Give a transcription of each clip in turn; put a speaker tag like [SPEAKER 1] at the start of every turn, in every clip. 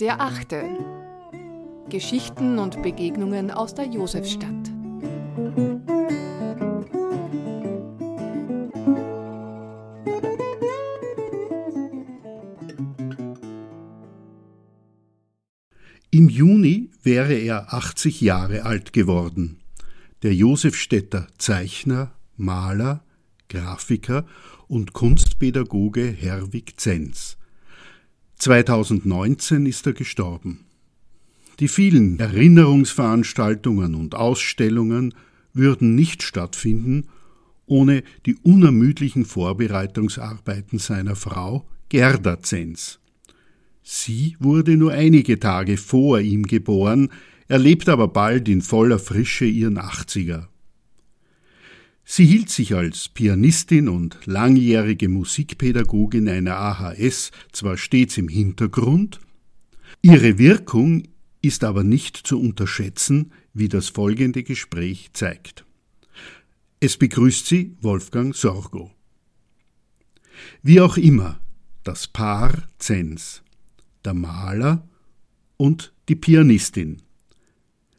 [SPEAKER 1] Der achte. Geschichten und Begegnungen aus der Josefstadt.
[SPEAKER 2] Im Juni wäre er 80 Jahre alt geworden. Der Josefstädter Zeichner, Maler, Grafiker und Kunstpädagoge Herwig Zenz. 2019 ist er gestorben. Die vielen Erinnerungsveranstaltungen und Ausstellungen würden nicht stattfinden ohne die unermüdlichen Vorbereitungsarbeiten seiner Frau Gerda Zenz. Sie wurde nur einige Tage vor ihm geboren, erlebt aber bald in voller Frische ihren Achtziger. Sie hielt sich als Pianistin und langjährige Musikpädagogin einer AHS zwar stets im Hintergrund, ihre Wirkung ist aber nicht zu unterschätzen, wie das folgende Gespräch zeigt. Es begrüßt sie Wolfgang Sorgo. Wie auch immer, das Paar Zenz der Maler und die Pianistin.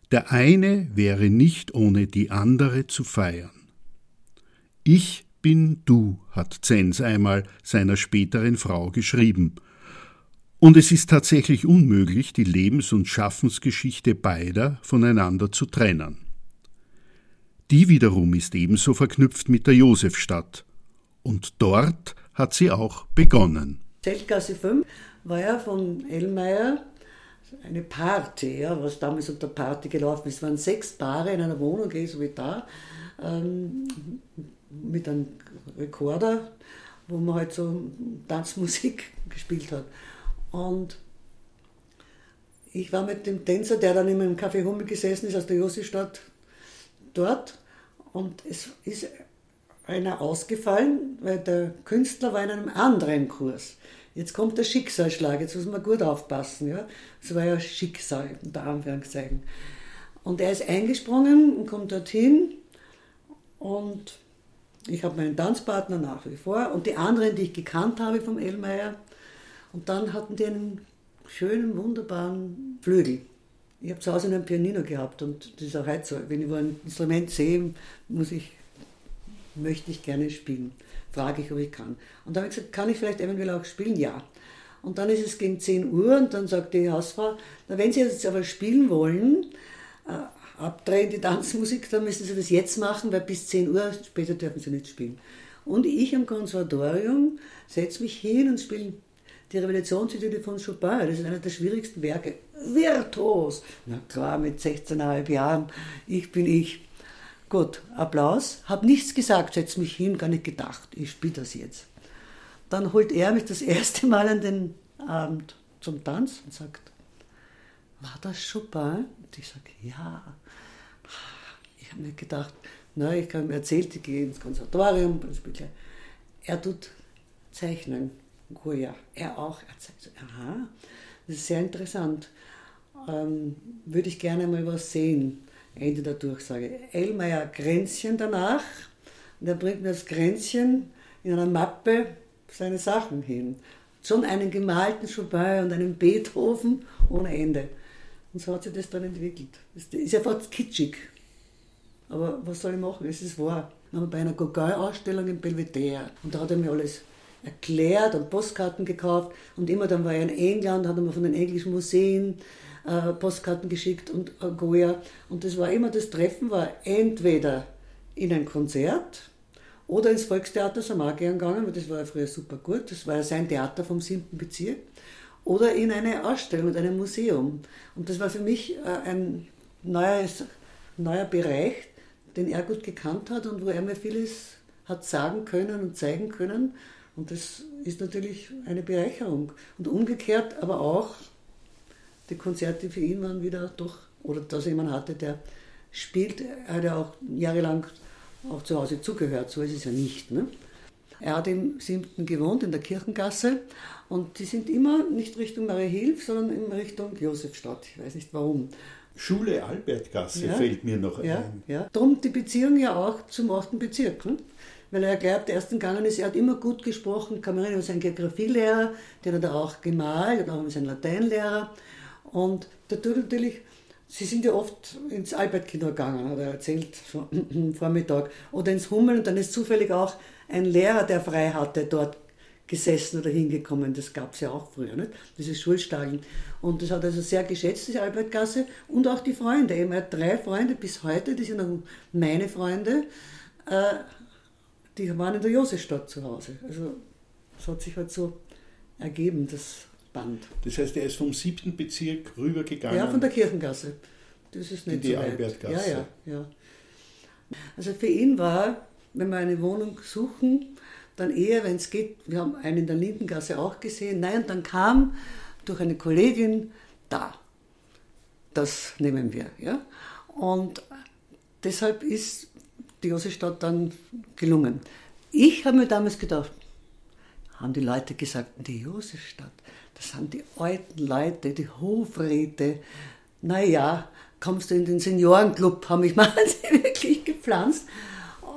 [SPEAKER 2] Der eine wäre nicht ohne die andere zu feiern. Ich bin du, hat Zenz einmal seiner späteren Frau geschrieben. Und es ist tatsächlich unmöglich, die Lebens- und Schaffensgeschichte beider voneinander zu trennen. Die wiederum ist ebenso verknüpft mit der Josefstadt. Und dort hat sie auch begonnen.
[SPEAKER 3] Zeltgasse 5 war ja von Ellmeier eine Party, ja, was damals unter Party gelaufen ist. Es waren sechs Paare in einer Wohnung, so wie da, ähm, mit einem Rekorder, wo man halt so Tanzmusik gespielt hat. Und ich war mit dem Tänzer, der dann immer im Café Hummel gesessen ist, aus der Josefstadt, dort. Und es ist einer ausgefallen, weil der Künstler war in einem anderen Kurs. Jetzt kommt der Schicksalsschlag, jetzt muss man gut aufpassen. Ja? Das war ja Schicksal, unter Anführungszeichen. Und er ist eingesprungen und kommt dorthin und ich habe meinen Tanzpartner nach wie vor und die anderen, die ich gekannt habe vom Ellmeier. Und dann hatten die einen schönen, wunderbaren Flügel. Ich habe zu Hause einen Pianino gehabt und das ist auch heute so. Wenn ich ein Instrument sehe, muss ich, möchte ich gerne spielen frage ich, ob ich kann. Und da habe ich gesagt, kann ich vielleicht eventuell auch spielen? Ja. Und dann ist es gegen 10 Uhr und dann sagt die Hausfrau, na, wenn Sie jetzt aber spielen wollen, äh, abdrehen die Tanzmusik, dann müssen Sie das jetzt machen, weil bis 10 Uhr später dürfen Sie nicht spielen. Und ich am Konservatorium setze mich hin und spiele die Revolutionsetude von Chopin. Das ist einer der schwierigsten Werke. Virtuos. Na klar, mit 16,5 Jahren. Ich bin ich. Gut, Applaus. Hab nichts gesagt, setz mich hin, gar nicht gedacht. Ich spiele das jetzt. Dann holt er mich das erste Mal an den Abend zum Tanz und sagt, war das Chopin? Und ich sage, ja. Ich habe mir gedacht, na, ich habe ihm erzählt, ich gehe ins Konservatorium. Er tut Zeichnen, Goya. Er auch. Er zeigt, aha, das ist sehr interessant. Ähm, würde ich gerne mal was sehen. Ende der Durchsage. Elmeier Grenzchen danach und er bringt mir das Grenzchen in einer Mappe seine Sachen hin. Schon einen gemalten Chopin und einen Beethoven ohne Ende. Und so hat sich das dann entwickelt. Das ist ja fast kitschig. Aber was soll ich machen? Es ist wahr. Dann haben bei einer Gauguin-Ausstellung in Belvedere und da hat er mir alles erklärt und Postkarten gekauft und immer dann war er in England, hat er mir von den englischen Museen äh, Postkarten geschickt und äh, Goya. Und das war immer, das Treffen war entweder in ein Konzert oder ins Volkstheater sind gegangen, weil das war ja früher super gut. Das war ja sein Theater vom 7. Bezirk. Oder in eine Ausstellung mit einem Museum. Und das war für mich äh, ein neues, neuer Bereich, den er gut gekannt hat und wo er mir vieles hat sagen können und zeigen können. Und das ist natürlich eine Bereicherung. Und umgekehrt aber auch die Konzerte für ihn waren wieder doch, oder dass er jemanden hatte, der spielt. Er hat ja auch jahrelang auch zu Hause zugehört, so ist es ja nicht. Ne? Er hat im siebten gewohnt, in der Kirchengasse, und die sind immer nicht Richtung Mariahilf, sondern in Richtung Josefstadt. Ich weiß nicht warum.
[SPEAKER 2] Schule Albertgasse ja, fällt mir noch
[SPEAKER 3] ja,
[SPEAKER 2] ein.
[SPEAKER 3] Ja, darum die Beziehung ja auch zum 8. Bezirk. Ne? weil er ab der ersten gegangen ist. Er hat immer gut gesprochen, kann man erinnern, sein Geografielehrer, den hat er auch gemalt, und auch sein Lateinlehrer. Und dadurch natürlich, sie sind ja oft ins Albert-Kino gegangen, hat er erzählt, am Vormittag, oder ins Hummel, und dann ist zufällig auch ein Lehrer, der frei hatte, dort gesessen oder hingekommen. Das gab es ja auch früher, nicht? diese Schulstageln. Und das hat also sehr geschätzt, diese Albertgasse. Und auch die Freunde. Er hat drei Freunde bis heute, die sind auch meine Freunde. Äh, die waren in der Josefstadt zu Hause. Also es hat sich halt so ergeben, das Band.
[SPEAKER 2] Das heißt, er ist vom siebten Bezirk rübergegangen?
[SPEAKER 3] Ja, von der Kirchengasse. Das ist nicht
[SPEAKER 2] in die
[SPEAKER 3] so weit.
[SPEAKER 2] Albertgasse.
[SPEAKER 3] Ja, ja, ja. Also für ihn war, wenn wir eine Wohnung suchen, dann eher, wenn es geht, wir haben einen in der Lindengasse auch gesehen, nein, dann kam durch eine Kollegin da. Das nehmen wir. Ja? Und deshalb ist die Josefstadt dann gelungen. Ich habe mir damals gedacht, haben die Leute gesagt, die Josefstadt, das sind die alten Leute, die Hofräte. Naja, kommst du in den Seniorenclub, haben mich mal wirklich gepflanzt.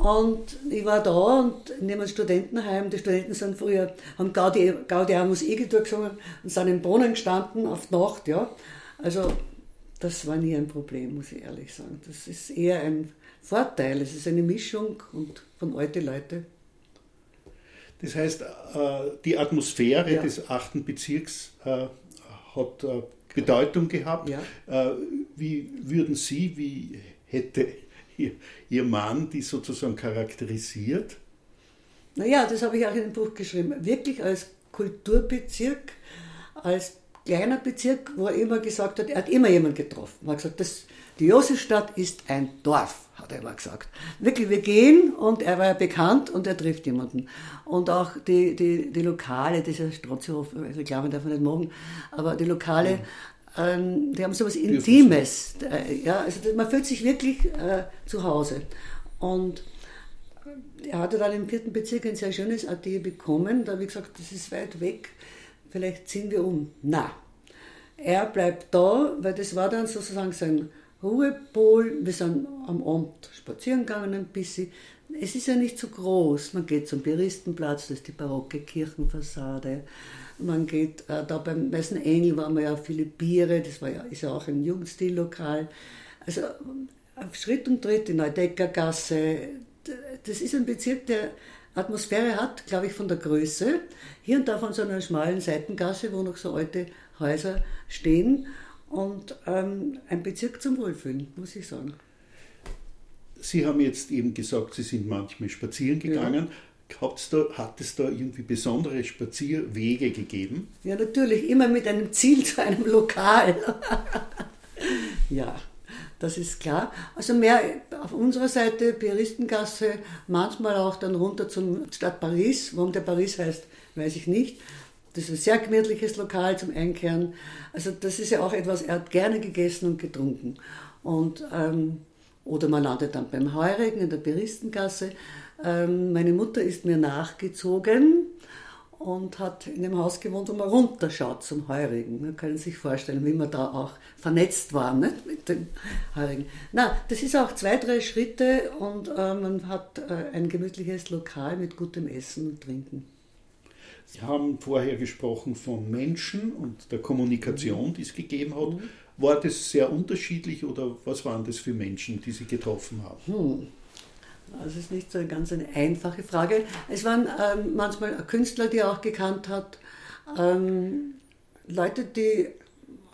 [SPEAKER 3] Und ich war da und in einem Studentenheim, die Studenten sind früher, haben Gaudi, Gaudiamus Igitur gesungen und sind im Brunnen gestanden auf die Nacht, ja. Also, das war nie ein Problem, muss ich ehrlich sagen. Das ist eher ein Vorteil. Es ist eine Mischung und von alten Leuten.
[SPEAKER 2] Das heißt, äh, die Atmosphäre
[SPEAKER 3] Ja.
[SPEAKER 2] des achten Bezirks äh, hat äh, Bedeutung gehabt.
[SPEAKER 3] Ja.
[SPEAKER 2] Wie würden Sie, wie hätte Ihr, Ihr Mann die sozusagen charakterisiert?
[SPEAKER 3] Naja, das habe ich auch in dem Buch geschrieben. Wirklich als Kulturbezirk, als kleiner Bezirk, wo er immer gesagt hat, er hat immer jemanden getroffen. Er hat gesagt, das, die Josefstadt ist ein Dorf, hat er immer gesagt. Wirklich, wir gehen und er war ja bekannt und er trifft jemanden. Und auch die, die, die Lokale, dieser Strozzihof, Reklame darf man nicht machen, aber die Lokale, ähm, die haben sowas Intimes. Äh, Ja, also man fühlt sich wirklich äh, zu Hause. Und er hatte dann im vierten Bezirk ein sehr schönes Atelier bekommen. Da habe ich gesagt, das ist weit weg, vielleicht ziehen wir um. Na, er bleibt da, weil das war dann sozusagen sein Ruhepol. Wir sind am Abend spazieren gegangen ein bisschen. Es ist ja nicht so groß. Man geht zum Beristenplatz, das ist die barocke Kirchenfassade. Man geht äh, da beim Weißen Engel waren wir ja viele Biere, das war ja, ist ja auch ein Jugendstil-Lokal. Also auf Schritt und Tritt, die Neudeckergasse, das ist ein Bezirk, der Atmosphäre hat, glaube ich, von der Größe. Hier und da von so einer schmalen Seitengasse, wo noch so alte Häuser stehen. Und ähm, ein Bezirk zum Wohlfühlen, muss ich sagen.
[SPEAKER 2] Sie haben jetzt eben gesagt, Sie sind manchmal spazieren gegangen. Hat's da, hat es da irgendwie besondere Spazierwege gegeben?
[SPEAKER 3] Ja, natürlich, immer mit einem Ziel zu einem Lokal. ja, das ist klar. Also mehr auf unserer Seite, Pieristengasse, manchmal auch dann runter zum Stadt Paris. Warum der Paris heißt, weiß ich nicht. Das ist ein sehr gemütliches Lokal zum Einkehren. Also das ist ja auch etwas, er hat gerne gegessen und getrunken. Und, ähm, oder man landet dann beim Heurigen in der Pieristengasse. Ähm, meine Mutter ist mir nachgezogen und hat in dem Haus gewohnt, wo man runterschaut zum Heurigen. Man kann sich vorstellen, wie man da auch vernetzt war nicht? mit dem Heurigen. Na, das ist auch zwei, drei Schritte und äh, man hat äh, ein gemütliches Lokal mit gutem Essen und Trinken.
[SPEAKER 2] Sie haben vorher gesprochen von Menschen und der Kommunikation, die es gegeben hat. War das sehr unterschiedlich oder was waren das für Menschen, die Sie getroffen haben?
[SPEAKER 3] Das ist nicht so eine ganz eine einfache Frage. Es waren ähm, manchmal Künstler, die er auch gekannt hat, ähm, Leute, die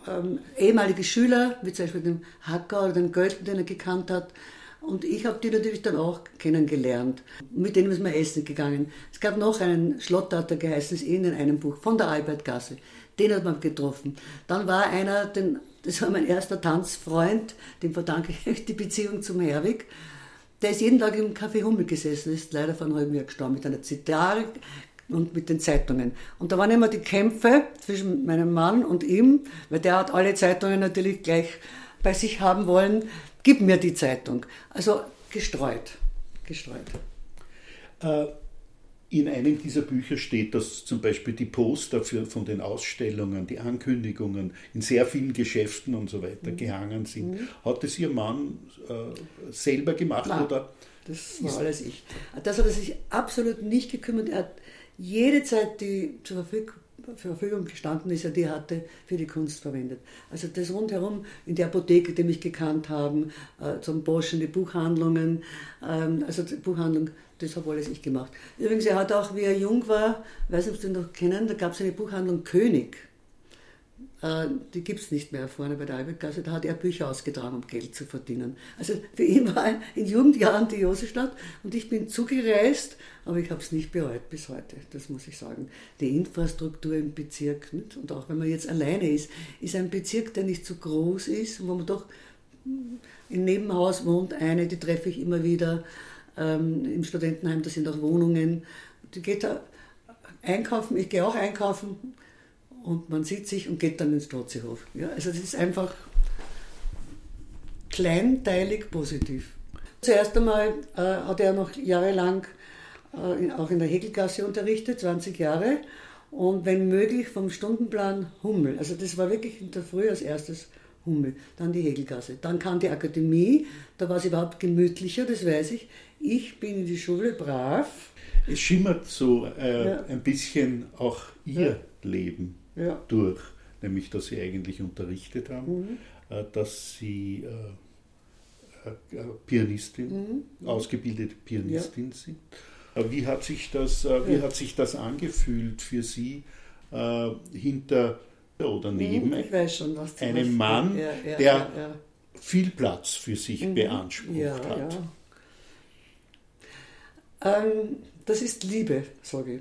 [SPEAKER 3] ähm, ehemalige Schüler, wie zum Beispiel den Hacker oder den Gölten, den er gekannt hat. Und ich habe die natürlich dann auch kennengelernt. Mit denen ist man essen gegangen. Es gab noch einen Schlottater geheißen, ist in einem Buch, von der Albertgasse. Den hat man getroffen. Dann war einer, den, das war mein erster Tanzfreund, dem verdanke ich die Beziehung zum Herwig. Der ist jeden Tag im Café Hummel gesessen, ist leider von halbem Jahr gestorben, mit einer Zitarre und mit den Zeitungen. Und da waren immer die Kämpfe zwischen meinem Mann und ihm, weil der hat alle Zeitungen natürlich gleich bei sich haben wollen. Gib mir die Zeitung. Also gestreut. Gestreut.
[SPEAKER 2] Äh, In einem dieser Bücher steht, dass zum Beispiel die Poster für, von den Ausstellungen, die Ankündigungen in sehr vielen Geschäften und so weiter gehangen sind. Hat das Ihr Mann äh, selber gemacht
[SPEAKER 3] Nein.
[SPEAKER 2] oder
[SPEAKER 3] Das war alles ich. Das hat er sich absolut nicht gekümmert. Er hat jede Zeit, die zur Verfügung gestanden ist, die er hatte, für die Kunst verwendet. Also das rundherum in der Apotheke, die mich gekannt haben, äh, zum Boschen, die Buchhandlungen, ähm, also die Buchhandlung, das habe alles ich gemacht. Übrigens, er hat auch, wie er jung war, weiß nicht, ob Sie ihn noch kennen, da gab es eine Buchhandlung König. Äh, die gibt es nicht mehr vorne bei der Albertgasse, da hat er Bücher ausgetragen, um Geld zu verdienen. Also für ihn war in Jugendjahren die Josefstadt und ich bin zugereist, aber ich habe es nicht bereut bis heute, das muss ich sagen. Die Infrastruktur im Bezirk, nicht? und auch wenn man jetzt alleine ist, ist ein Bezirk, der nicht so groß ist, wo man doch im Nebenhaus wohnt, eine, die treffe ich immer wieder, ähm, im Studentenheim, da sind auch Wohnungen, die geht da einkaufen, ich gehe auch einkaufen, und man sieht sich und geht dann ins Trotzehof. Ja, also das ist einfach kleinteilig positiv. Zuerst einmal äh, hat er noch jahrelang äh, auch in der Hegelgasse unterrichtet, 20 Jahre. Und wenn möglich vom Stundenplan Hummel. Also das war wirklich in der Früh als erstes Hummel. Dann die Hegelgasse. Dann kam die Akademie, da war es überhaupt gemütlicher, das weiß ich. Ich bin in die Schule brav.
[SPEAKER 2] Es schimmert so äh, ja. ein bisschen auch Ihr ja. Leben ja. durch, nämlich dass sie eigentlich unterrichtet haben, mhm. Äh, dass sie äh, äh, Pianistin, mhm. ausgebildete Pianistin sind. Wie hat sich das, wie ja. hat sich das angefühlt für Sie äh, hinter oder neben
[SPEAKER 3] mhm, schon,
[SPEAKER 2] einem Mann, der viel Platz für sich mhm. beansprucht hat?
[SPEAKER 3] Ähm, das ist Liebe, sage ich.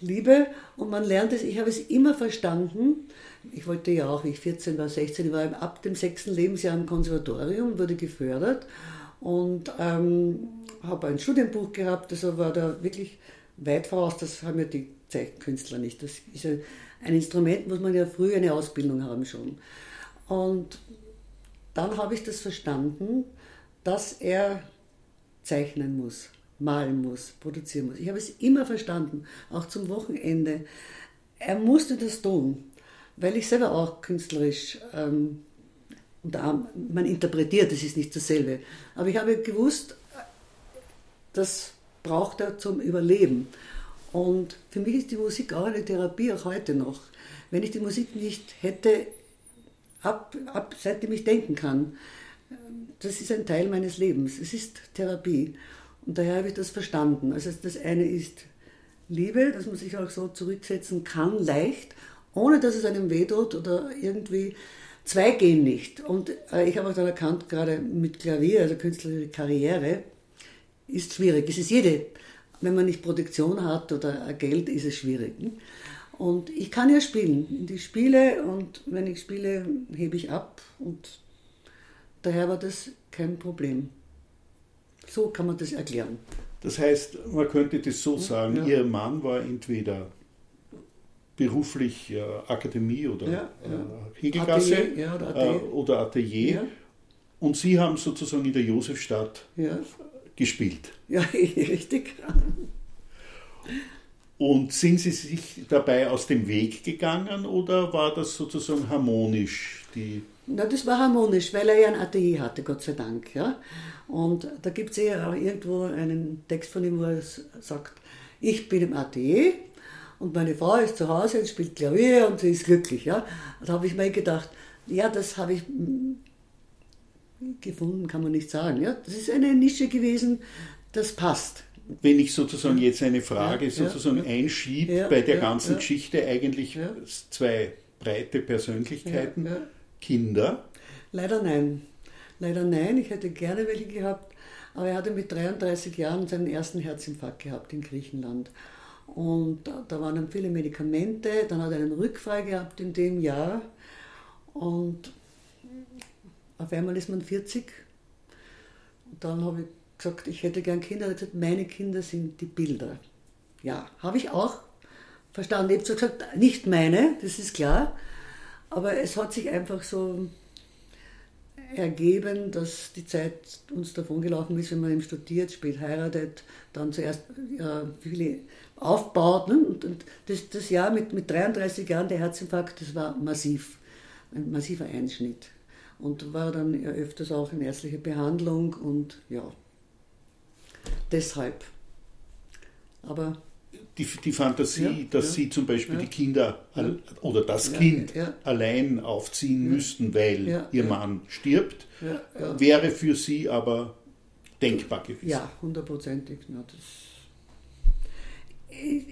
[SPEAKER 3] Liebe und man lernt es, ich habe es immer verstanden. Ich wollte ja auch, wie ich 14 war, 16, ich war ab dem sechsten Lebensjahr im Konservatorium, wurde gefördert und ähm, habe ein Studienbuch gehabt, also war da wirklich weit voraus, das haben ja die Zeichenkünstler nicht. Das ist ein, ein Instrument, muss man ja früh eine Ausbildung haben schon. Und dann habe ich das verstanden, dass er zeichnen muss malen muss, produzieren muss. Ich habe es immer verstanden, auch zum Wochenende. Er musste das tun, weil ich selber auch künstlerisch, ähm, man interpretiert, das ist nicht dasselbe, aber ich habe gewusst, das braucht er zum Überleben. Und für mich ist die Musik auch eine Therapie, auch heute noch. Wenn ich die Musik nicht hätte, ab, ab seitdem ich denken kann, das ist ein Teil meines Lebens. Es ist Therapie. Und daher habe ich das verstanden. Also das eine ist Liebe, dass man sich auch so zurücksetzen kann, leicht, ohne dass es einem wehtut oder irgendwie. Zwei gehen nicht. Und äh, ich habe auch dann erkannt, gerade mit Klavier, also künstlerische Karriere, ist schwierig. Es ist jede, wenn man nicht Produktion hat oder Geld, ist es schwierig. Und ich kann ja spielen. Ich spiele und wenn ich spiele, hebe ich ab. Und daher war das kein Problem. So kann man das erklären.
[SPEAKER 2] Das heißt, man könnte das so sagen, ja. Ihr Mann war entweder beruflich äh, Akademie oder ja, ja. Äh, Atelier, oder Atelier, äh, oder Atelier. und Sie haben sozusagen in der Josefstadt gespielt.
[SPEAKER 3] Ja, richtig.
[SPEAKER 2] Und sind Sie sich dabei aus dem Weg gegangen oder war das sozusagen harmonisch? Die
[SPEAKER 3] Na, das war harmonisch, weil er ja ein Atelier hatte, Gott sei Dank. Ja. Und da gibt es ja auch irgendwo einen Text von ihm, wo er sagt, ich bin im Atelier und meine Frau ist zu Hause und spielt Klavier und sie ist glücklich. Ja. Da habe ich mir gedacht, ja, das habe ich gefunden, kann man nicht sagen. Ja. Das ist eine Nische gewesen, das passt.
[SPEAKER 2] Wenn ich sozusagen jetzt eine Frage sozusagen ja, einschiebe ja, bei der ganzen Geschichte, eigentlich zwei breite Persönlichkeiten, Kinder?
[SPEAKER 3] Leider nein. Leider nein, ich hätte gerne welche gehabt, aber er hatte mit 33 Jahren seinen ersten Herzinfarkt gehabt in Griechenland. Und da waren dann viele Medikamente, dann hat er einen Rückfall gehabt in dem Jahr und auf einmal ist man 40. Und dann habe ich gesagt, ich hätte gern Kinder. Er hat gesagt, meine Kinder sind die Bilder. Ja, habe ich auch verstanden. Ich habe zwar gesagt, nicht meine, das ist klar, aber es hat sich einfach so ergeben, dass die Zeit uns davon gelaufen ist, wenn man eben studiert, spät heiratet, dann zuerst ja, viele aufbaut. Ne? Und, und das, das, Jahr mit, mit 33 Jahren, der Herzinfarkt, das war massiv, ein massiver Einschnitt. Und war dann ja öfters auch in ärztlicher Behandlung und ja. deshalb. Aber
[SPEAKER 2] die, die Fantasie,
[SPEAKER 3] Ja,
[SPEAKER 2] dass
[SPEAKER 3] ja,
[SPEAKER 2] sie zum Beispiel
[SPEAKER 3] ja.
[SPEAKER 2] die Kinder oder das Kind allein aufziehen müssten, weil ihr. Mann stirbt, wäre für sie aber denkbar gewesen.
[SPEAKER 3] Ja, hundertprozentig. Ja, ich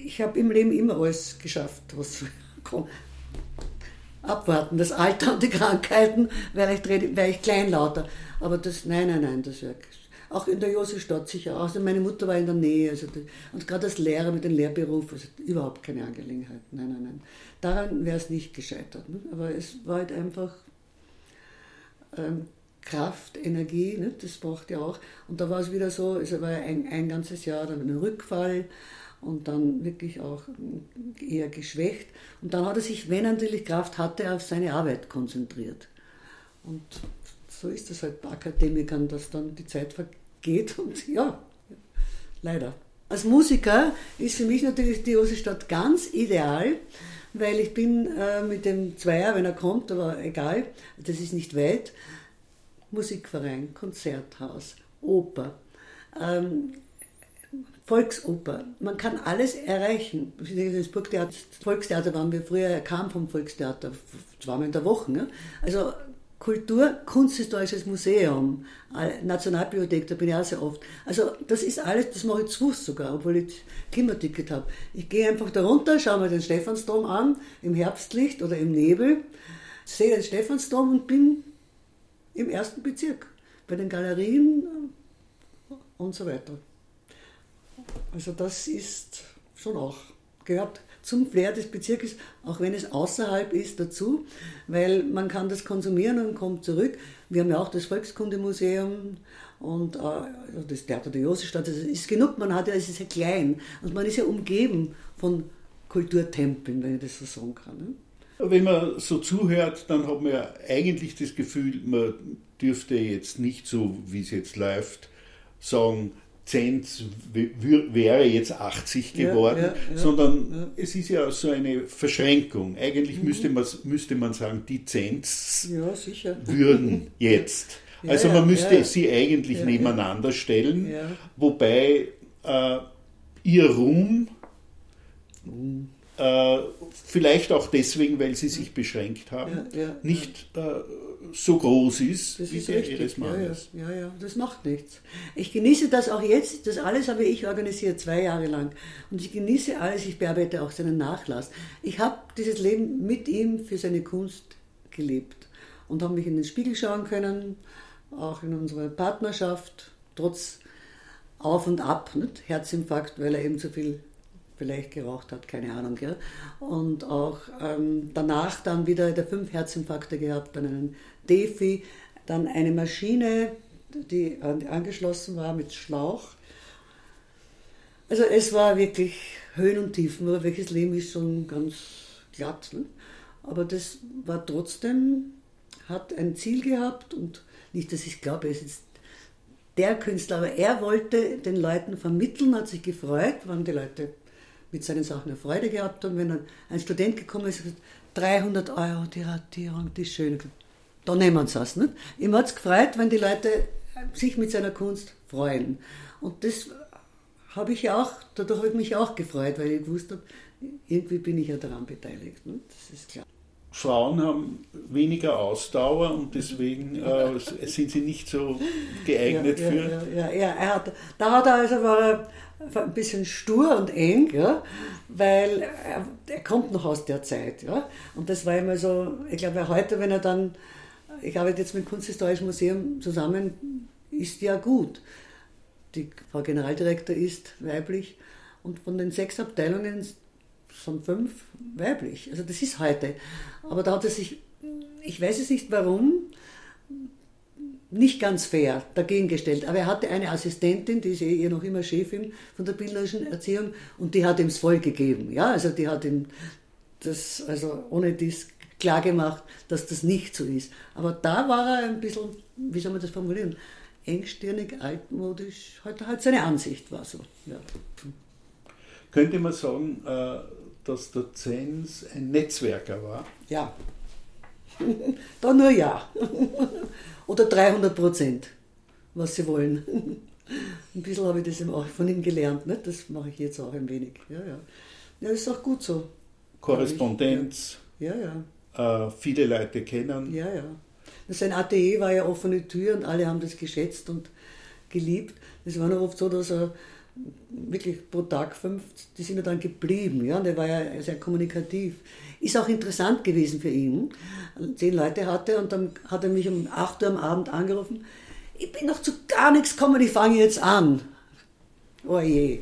[SPEAKER 3] ich habe im Leben immer alles geschafft, was abwarten, das Alter und die Krankheiten, weil ich, weil ich kleinlauter. Aber das, nein, nein, nein, das wäre auch in der Josefstadt sicher. Also meine Mutter war in der Nähe, also die, und gerade als Lehrer mit dem Lehrberuf, also überhaupt keine Angelegenheit. Nein, nein, nein. Daran wäre es nicht gescheitert. Ne? Aber es war halt einfach ähm, Kraft, Energie, ne? das braucht ja auch. Und da war es wieder so, es war ein, ein ganzes Jahr dann ein Rückfall und dann wirklich auch eher geschwächt. Und dann hat er sich, wenn er natürlich Kraft hatte, auf seine Arbeit konzentriert. Und so ist es halt bei Akademikern, dass dann die Zeit vergeht und ja, leider. Als Musiker ist für mich natürlich die Josefstadt ganz ideal, weil ich bin äh, mit dem Zweier, wenn er kommt, aber egal, das ist nicht weit, Musikverein, Konzerthaus, Oper, ähm, Volksoper. Man kann alles erreichen. Das Burgtheater, Volkstheater waren wir früher, er kam vom Volkstheater, zweimal in der Woche. Ne? Also Kultur, Kunsthistorisches Museum, äh, Nationalbibliothek, da bin ich auch sehr oft. Also das ist alles, das mache ich zu Fuß sogar, obwohl ich Kinderticket habe. Ich gehe einfach da runter, schaue mir den Stephansdom an, im Herbstlicht oder im Nebel, sehe den Stephansdom und bin im ersten Bezirk, bei den Galerien äh, und so weiter. Also das ist schon auch, gehört zum Flair des Bezirkes, auch wenn es außerhalb ist, dazu, weil man kann das konsumieren und kommt zurück. Wir haben ja auch das Volkskundemuseum und äh, also das Theater der Josefstadt, das ist genug, man hat ja, es ist ja klein und man ist ja umgeben von Kulturtempeln, wenn ich das so sagen kann. Ne?
[SPEAKER 2] Wenn man so zuhört, dann hat man ja eigentlich das Gefühl, man dürfte jetzt nicht so, wie es jetzt läuft, sagen, Zenz wäre jetzt 80
[SPEAKER 3] Ja,
[SPEAKER 2] geworden,
[SPEAKER 3] ja, ja,
[SPEAKER 2] sondern es ist ja so eine Verschränkung. Eigentlich
[SPEAKER 3] Mhm.
[SPEAKER 2] müsste, man, müsste man sagen, die
[SPEAKER 3] sicher.
[SPEAKER 2] würden jetzt. Also man müsste sie eigentlich nebeneinander stellen, wobei äh, ihr Ruhm äh, vielleicht auch deswegen, weil sie sich beschränkt haben, nicht äh, so groß ist
[SPEAKER 3] Das
[SPEAKER 2] wie
[SPEAKER 3] ist
[SPEAKER 2] der
[SPEAKER 3] richtig.
[SPEAKER 2] ihres
[SPEAKER 3] Ja, ja,
[SPEAKER 2] Mannes.
[SPEAKER 3] ja, ja, das macht nichts. Ich genieße das auch jetzt. Das alles habe ich organisiert, zwei Jahre lang. Und ich genieße alles. Ich bearbeite auch seinen Nachlass. Ich habe dieses Leben mit ihm für seine Kunst gelebt und habe mich in den Spiegel schauen können, auch in unserer Partnerschaft, trotz Auf und Ab, nicht? Herzinfarkt, weil er eben zu viel vielleicht geraucht hat, keine Ahnung. Ja. Und auch ähm, danach dann wieder der fünf Herzinfarkte gehabt, dann einen Defi, dann eine Maschine, die an- angeschlossen war mit Schlauch. Also es war wirklich Höhen und Tiefen, aber welches Leben ist schon ganz glatt. Ne? Aber das war trotzdem, hat ein Ziel gehabt und nicht, dass ich glaube, er ist der Künstler, aber er wollte den Leuten vermitteln, hat sich gefreut, wann die Leute mit seinen Sachen eine Freude gehabt haben. Wenn dann ein Student gekommen ist und gesagt, 300 Euro die Radierung, die schöne. Da nehmen sie es. Nicht? Ihm hat es gefreut, wenn die Leute sich mit seiner Kunst freuen. Und das habe ich ja auch, dadurch habe ich mich auch gefreut, weil ich gewusst habe, irgendwie bin ich ja daran beteiligt. Ne? Das ist klar.
[SPEAKER 2] Frauen haben weniger Ausdauer und deswegen äh, sind sie nicht so geeignet
[SPEAKER 3] ja,
[SPEAKER 2] für.
[SPEAKER 3] Ja, ja, ja, er hat, da hat er also war er ein bisschen stur und eng, ja, weil er, er kommt noch aus der Zeit. Ja, und das war immer so, ich glaube, heute, wenn er dann, ich arbeite jetzt mit dem Kunsthistorischen Museum zusammen, ist ja gut. Die Frau Generaldirektor ist weiblich und von den sechs Abteilungen sind fünf weiblich. Also das ist heute. Aber da hat er sich, ich weiß es nicht warum, nicht ganz fair dagegen gestellt. Aber er hatte eine Assistentin, die ist eh noch immer Chefin von der bildnerischen Erziehung und die hat ihm es voll gegeben. Ja, also die hat ihm das, also ohne dies klar gemacht, dass das nicht so ist. Aber da war er ein bisschen, wie soll man das formulieren, engstirnig, altmodisch, halt, halt seine Ansicht war so. Ja.
[SPEAKER 2] Könnte man sagen, äh, dass der Zenz ein Netzwerker war?
[SPEAKER 3] Ja. da nur ja. Oder 300 Prozent, was sie wollen. Ein bisschen habe ich das auch von ihm gelernt. Ne? Das mache ich jetzt auch ein wenig. Ja, ja. Ja, ist auch gut so.
[SPEAKER 2] Korrespondenz.
[SPEAKER 3] Ja, ja.
[SPEAKER 2] Äh, viele Leute kennen.
[SPEAKER 3] Ja, ja. Sein ATE war ja offene Tür und alle haben das geschätzt und geliebt. Es war noch oft so, dass er wirklich pro Tag fünf, die sind ja dann geblieben. Ja? Und war ja sehr kommunikativ. Ist auch interessant gewesen für ihn. Zehn Leute hatte und dann hat er mich um 8 Uhr am Abend angerufen. Ich bin noch zu gar nichts gekommen, ich fange jetzt an. Oh je.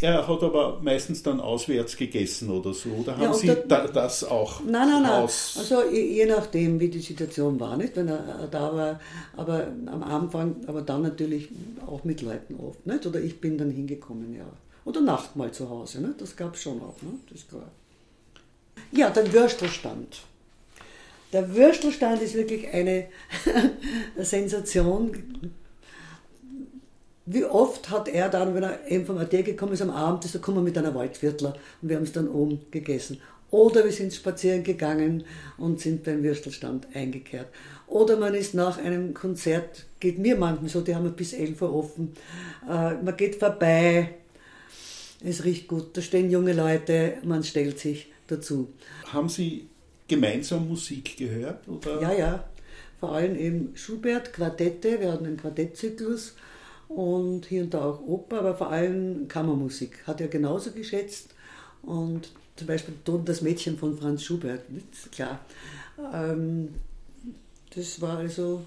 [SPEAKER 2] Er hat aber meistens dann auswärts gegessen oder so. Oder haben ja, Sie da, das auch?
[SPEAKER 3] Nein, nein, nein. Also je nachdem, wie die Situation war, nicht? Wenn er da war, aber am Anfang, aber dann natürlich auch mit Leuten oft, nicht? Oder ich bin dann hingekommen, ja. Oder Nacht mal zu Hause, nicht? Das gab es schon auch, ne? Das ist klar. Ja, der Würstelstand. Der Würstelstand ist wirklich eine Sensation wie oft hat er dann, wenn er eben vom AT gekommen ist am Abend, ist er gekommen mit einer Waldviertler und wir haben es dann oben gegessen. Oder wir sind spazieren gegangen und sind beim Würstelstand eingekehrt. Oder man ist nach einem Konzert, geht mir manchmal so, die haben bis 11 Uhr offen, äh, man geht vorbei, es riecht gut, da stehen junge Leute, man stellt sich dazu.
[SPEAKER 2] Haben Sie gemeinsam Musik gehört? Oder?
[SPEAKER 3] Ja, ja, vor allem eben Schubert, Quartette, wir hatten einen Quartettzyklus und hier und da auch Oper, aber vor allem Kammermusik hat er genauso geschätzt. Und zum Beispiel das Mädchen von Franz Schubert, nicht? klar. Ähm, das war also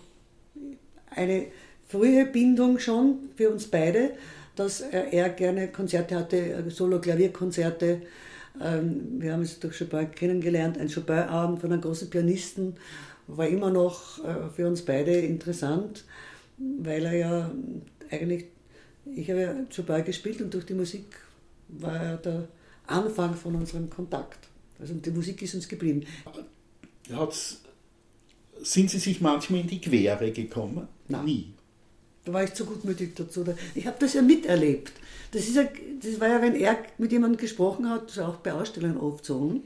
[SPEAKER 3] eine frühe Bindung schon für uns beide, dass er, gerne Konzerte hatte, Solo-Klavierkonzerte. Ähm, wir haben es durch Chopin kennengelernt, ein Chopin-Abend von einem großen Pianisten war immer noch äh, für uns beide interessant, weil er ja eigentlich, ich habe ja Chopin gespielt und durch die Musik war ja der Anfang von unserem Kontakt. Also die Musik ist uns geblieben.
[SPEAKER 2] Hat's, sind Sie sich manchmal in die Quere gekommen?
[SPEAKER 3] Nein. Nie. Da war ich zu gutmütig dazu. Ich habe das ja miterlebt. Das, ist ja, das war ja, wenn er mit jemandem gesprochen hat, auch bei Ausstellungen oft so.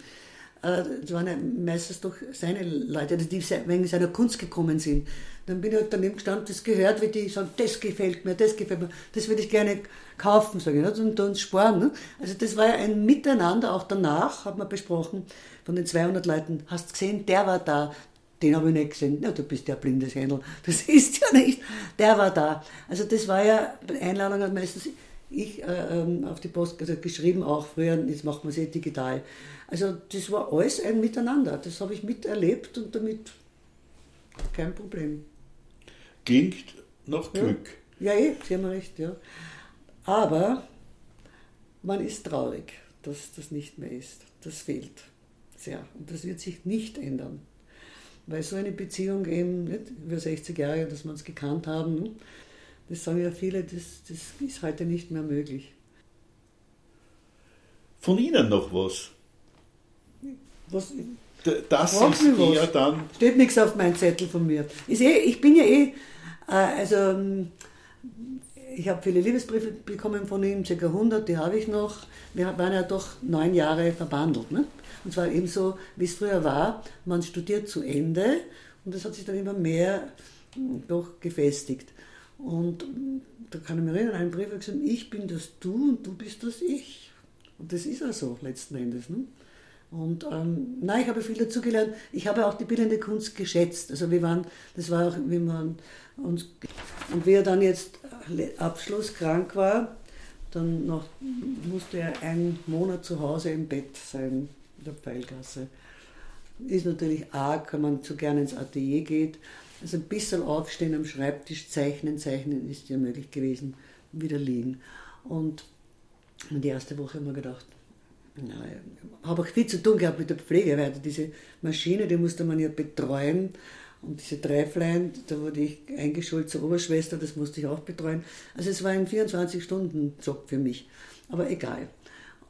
[SPEAKER 3] Äh, das waren ja meistens doch seine Leute, die wegen seiner Kunst gekommen sind. Dann bin ich halt daneben gestanden, das gehört, wie die sagen, das gefällt mir, das gefällt mir, das würde ich gerne kaufen, sage ich, und uns sparen. Ne? Also das war ja ein Miteinander, auch danach hat man besprochen, von den 200 Leuten, hast du gesehen, der war da, den habe ich nicht gesehen. Ja, du bist ja blindes Händel. Das ist ja nicht. Der war da. Also das war ja, Einladung hat meistens ich äh, ähm, auf die Post also geschrieben auch früher, jetzt macht man es eh digital. Also das war alles ein Miteinander. Das habe ich miterlebt und damit kein Problem.
[SPEAKER 2] Klingt nach Glück.
[SPEAKER 3] Ja, ja eh, Sie haben recht, ja. Aber man ist traurig, dass das nicht mehr ist. Das fehlt sehr. Und das wird sich nicht ändern. Weil so eine Beziehung eben, nicht, über 60 Jahre, dass wir uns gekannt haben, das sagen ja viele, das, das ist heute nicht mehr möglich.
[SPEAKER 2] Von Ihnen noch was?
[SPEAKER 3] Was?
[SPEAKER 2] Das ist eher was. dann.
[SPEAKER 3] Steht nichts auf meinem Zettel von mir. Eh, ich bin ja eh, äh, also ähm, ich habe viele Liebesbriefe bekommen von ihm, ca. 100, die habe ich noch. Wir waren ja doch neun Jahre verbandelt. Ne? Und zwar eben so, wie es früher war, man studiert zu Ende und das hat sich dann immer mehr hm, doch gefestigt. Und da kann ich mich erinnern, einen Brief hat gesagt, ich bin das Du und du bist das Ich. Und das ist ja so letzten Endes. Ne? Und ähm, nein, ich habe viel dazugelernt. Ich habe auch die bildende Kunst geschätzt. Also wir waren, das war auch, wie man uns und wie er dann jetzt Abschluss krank war, dann noch musste er einen Monat zu Hause im Bett sein, in der Pfeilgasse. Ist natürlich arg, wenn man zu gerne ins Atelier geht. Also ein bisschen aufstehen am Schreibtisch, zeichnen, zeichnen ist ja möglich gewesen, wieder liegen. Und die erste Woche haben wir gedacht, habe auch viel zu tun gehabt mit der Pflege, weil diese Maschine, die musste man ja betreuen. Und diese Dreiflein, da wurde ich eingeschult zur Oberschwester, das musste ich auch betreuen. Also es war ein 24-Stunden-Job für mich. Aber egal.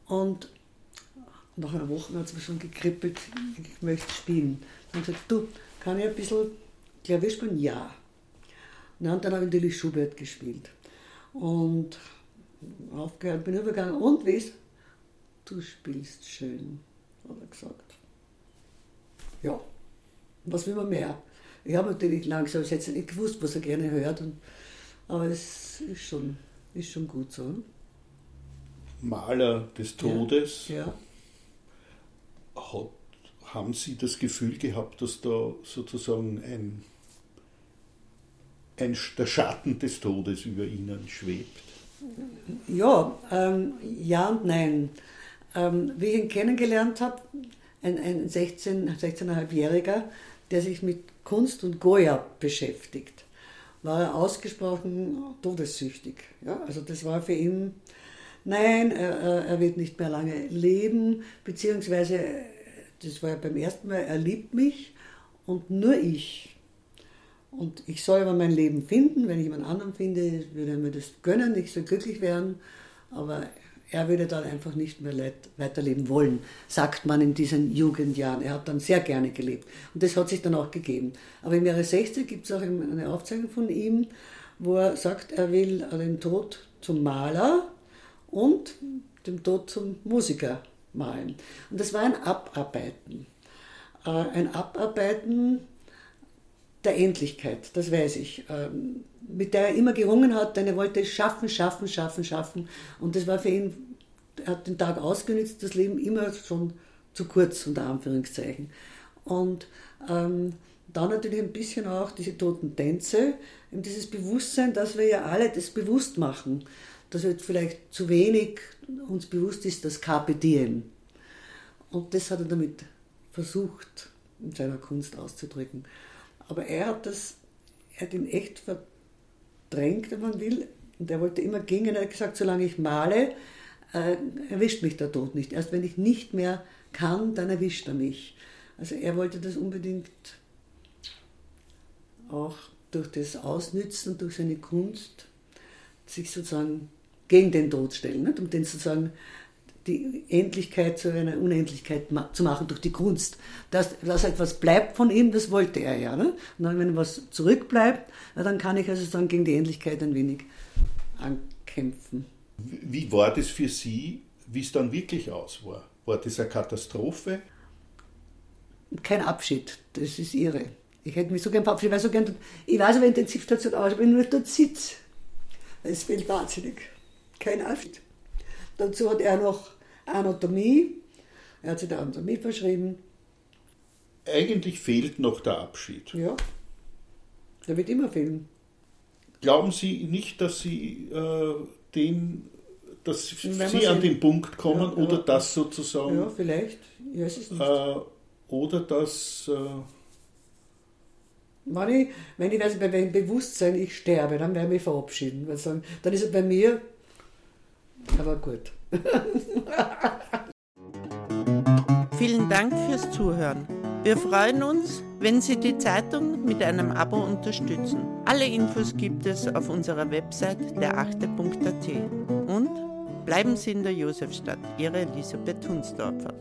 [SPEAKER 3] Und nach einer Woche hat es mir schon gekribbelt, ich möchte spielen. Dann habe ich gesagt, du, kann ich ein bisschen Klavier spielen? Ja. und dann habe ich natürlich Schubert gespielt. Und aufgehört, bin übergegangen. Und wie Du spielst schön, hat er gesagt. Ja, was will man mehr? Ich habe natürlich langsam jetzt nicht gewusst, was er gerne hört, und, aber es ist schon, ist schon gut so.
[SPEAKER 2] Maler des Todes.
[SPEAKER 3] Ja.
[SPEAKER 2] Hat, haben Sie das Gefühl gehabt, dass da sozusagen ein, ein, der Schatten des Todes über Ihnen schwebt?
[SPEAKER 3] Ja, ähm, ja und nein. Ähm, wie ich ihn kennengelernt habe, ein, ein 16, 16,5-Jähriger, der sich mit Kunst und Goya beschäftigt, war er ausgesprochen todessüchtig. Ja? Also das war für ihn, nein, er, er wird nicht mehr lange leben, beziehungsweise, das war ja beim ersten Mal, er liebt mich und nur ich. Und ich soll aber mein Leben finden, wenn ich jemand anderen finde, würde er mir das gönnen, ich soll glücklich werden, aber er würde dann einfach nicht mehr weiterleben wollen, sagt man in diesen Jugendjahren. Er hat dann sehr gerne gelebt. Und das hat sich dann auch gegeben. Aber im Jahre 60 gibt es auch eine Aufzeichnung von ihm, wo er sagt, er will den Tod zum Maler und den Tod zum Musiker malen. Und das war ein Abarbeiten. Äh, ein Abarbeiten der Endlichkeit, das weiß ich, ähm, mit der er immer gerungen hat, denn er wollte schaffen, schaffen, schaffen, schaffen. Und das war für ihn, er hat den Tag ausgenutzt, das Leben immer schon zu kurz, unter Anführungszeichen. Und ähm, dann natürlich ein bisschen auch diese toten Tänze, dieses Bewusstsein, dass wir ja alle das bewusst machen, dass wir vielleicht zu wenig uns bewusst ist, das Carpe Diem. Und das hat er damit versucht, in seiner Kunst auszudrücken. Aber er hat das, er hat ihn echt verdrängt, wenn man will. Und er wollte immer gehen. Er hat gesagt, solange ich male, äh, erwischt mich der Tod nicht. Erst wenn ich nicht mehr kann, dann erwischt er mich. Also er wollte das unbedingt auch durch das Ausnützen und durch seine Kunst sich sozusagen gegen den Tod stellen nicht? und den sozusagen die Endlichkeit zu einer Unendlichkeit zu machen durch die Kunst. Dass, dass etwas bleibt von ihm, das wollte er ja. Ne? Und dann, wenn was zurückbleibt, dann kann ich also dann gegen die Endlichkeit ein wenig ankämpfen.
[SPEAKER 2] Wie war das für Sie, wie es dann wirklich aus war? War das eine Katastrophe?
[SPEAKER 3] Kein Abschied, das ist irre. Ich hätte mich so gern verabschiedet, weil so gern, ich weiß aber Intensivstation aus, aber wenn ich nur dort sitze, es fehlt wahnsinnig. Kein Abschied. Dazu hat er noch Anatomie. Er hat sich der Anatomie verschrieben.
[SPEAKER 2] Eigentlich fehlt noch der Abschied.
[SPEAKER 3] Ja, der wird immer fehlen.
[SPEAKER 2] Glauben Sie nicht, dass Sie äh, den, dass Sie an den Punkt kommen ja, oder das sozusagen?
[SPEAKER 3] Ja, vielleicht. Ich weiß es nicht.
[SPEAKER 2] Äh, oder dass. Äh,
[SPEAKER 3] wenn ich, wenn ich weiß, bei meinem Bewusstsein ich sterbe, dann werde ich mich verabschieden. Weil sagen, dann ist es bei mir, aber gut.
[SPEAKER 4] Vielen Dank fürs Zuhören. Wir freuen uns, wenn Sie die Zeitung mit einem Abo unterstützen. Alle Infos gibt es auf unserer Website derachte.at. Und bleiben Sie in der Josefstadt, Ihre Elisabeth Hunsdorfer.